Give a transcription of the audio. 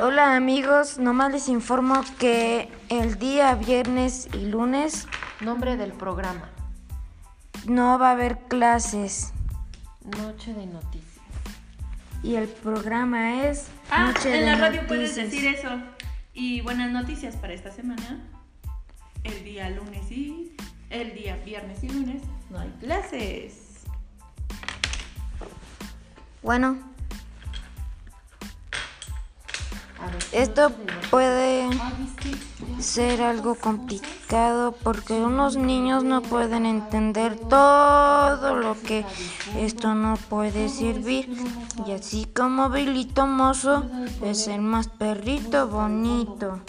Hola amigos, nomás les informo que el día viernes y lunes Nombre del programa. no va a haber clases Noche de noticias. y el programa es Ah, Noche en de la radio puedes Noticias. decir eso. Y buenas noticias para esta semana. El día lunes y el día viernes y lunes no hay clases. Bueno, esto puede ser algo complicado porque unos niños no pueden entender todo lo que esto no puede servir. Y así como Bilito Mozo es el más perrito bonito.